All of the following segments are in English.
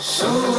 So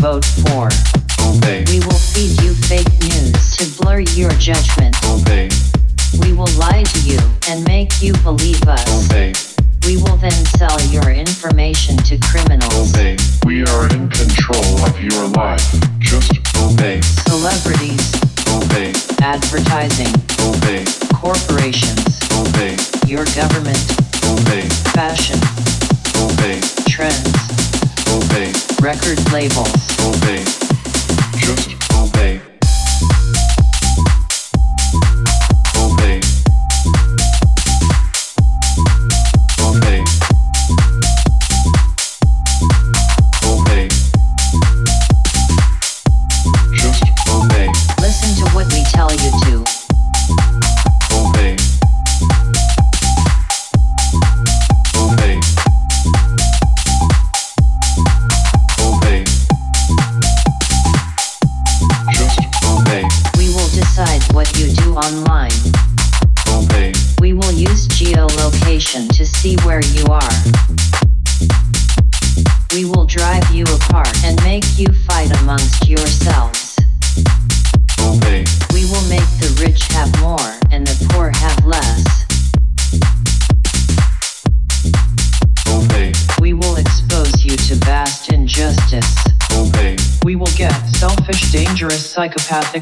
vote for.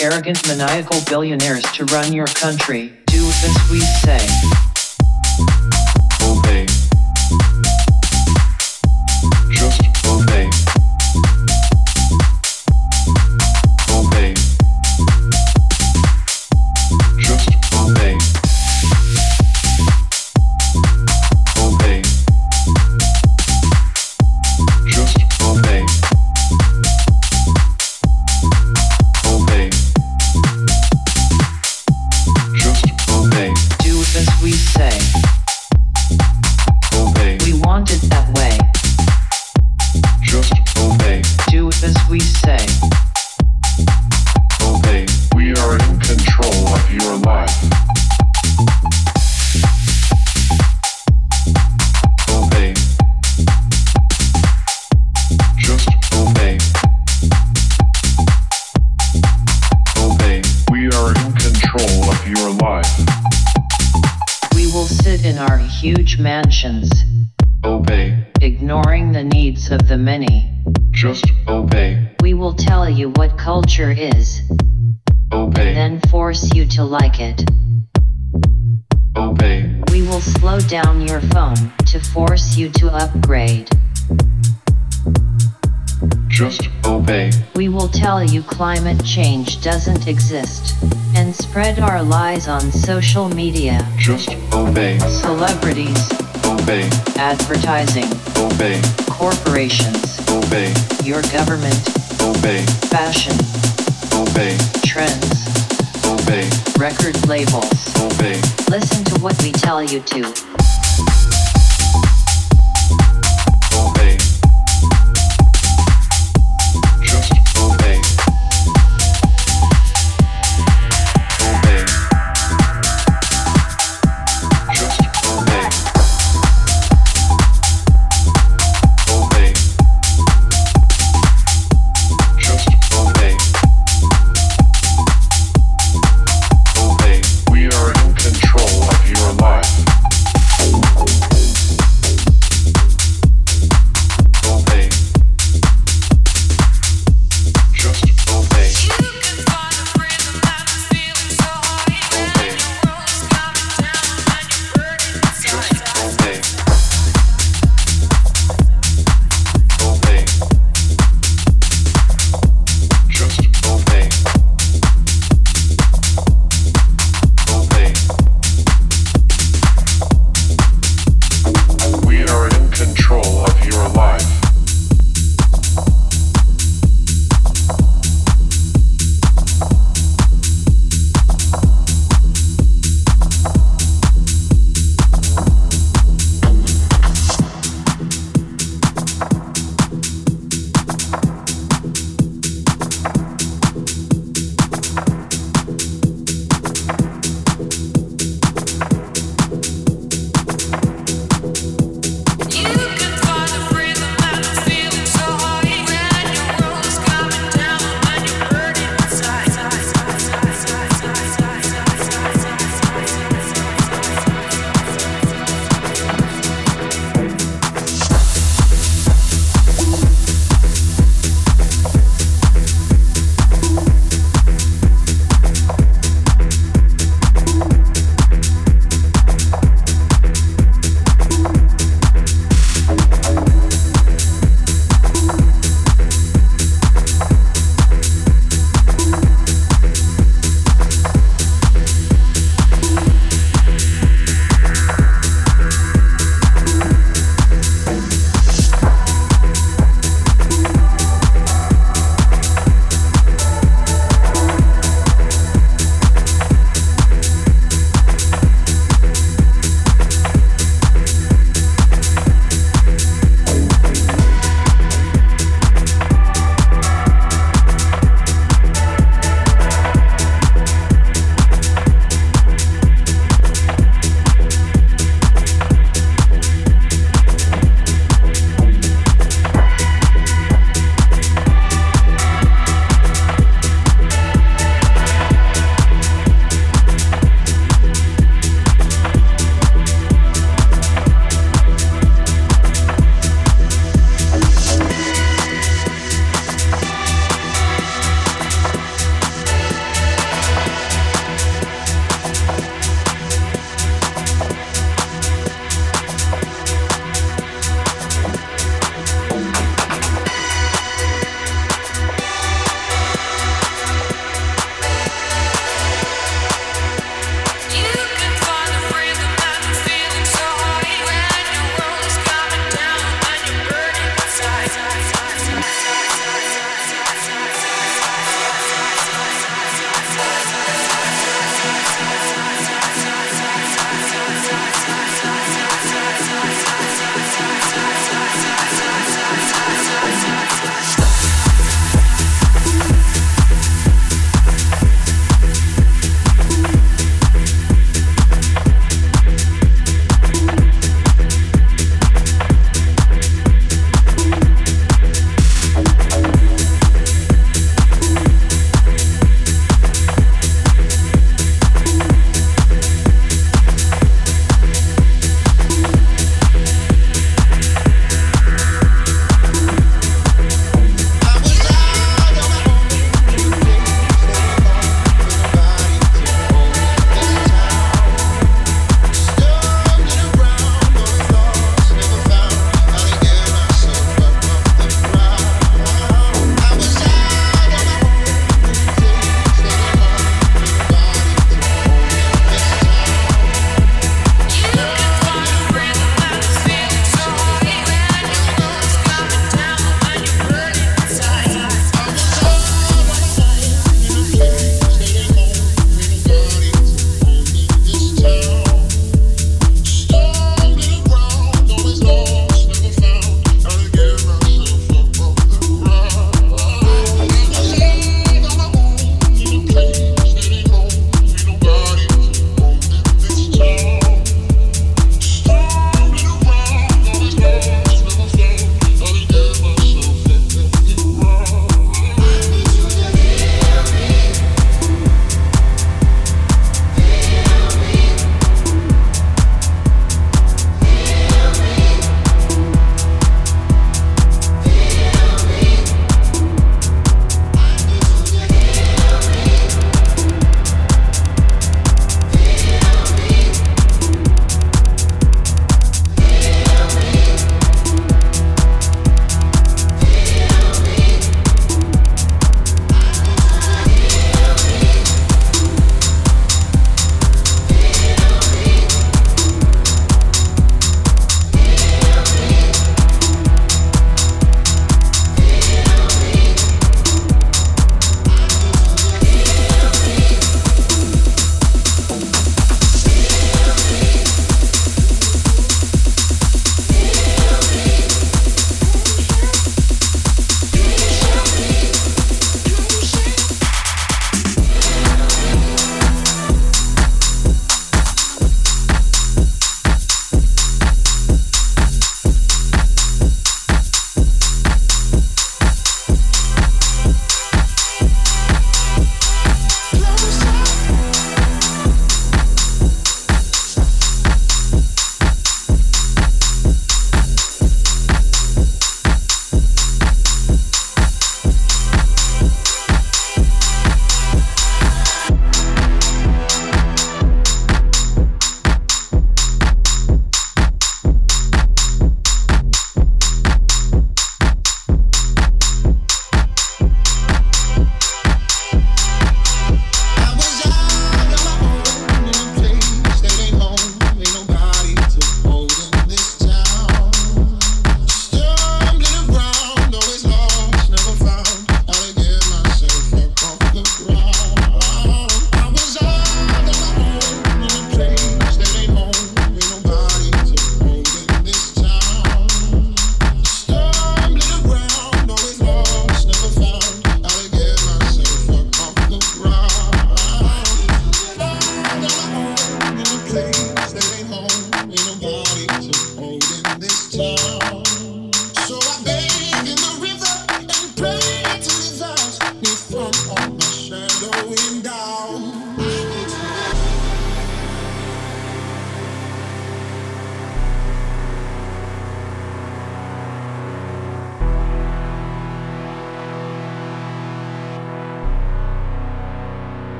arrogant, maniacal billionaires to run your country. huge mansions. Obey. Ignoring the needs of the many. Just obey. We will tell you what culture is. Obey. And then force you to like it. Obey. We will slow down your phone to force you to upgrade. Just obey. We will tell you climate change doesn't exist and spread our lies on social media. Just obey. Celebrities. Obey. Advertising. Obey. Corporations. Obey. Your government. Obey. Fashion. Obey. Trends. Obey. Record labels. Obey. Listen to what we tell you to.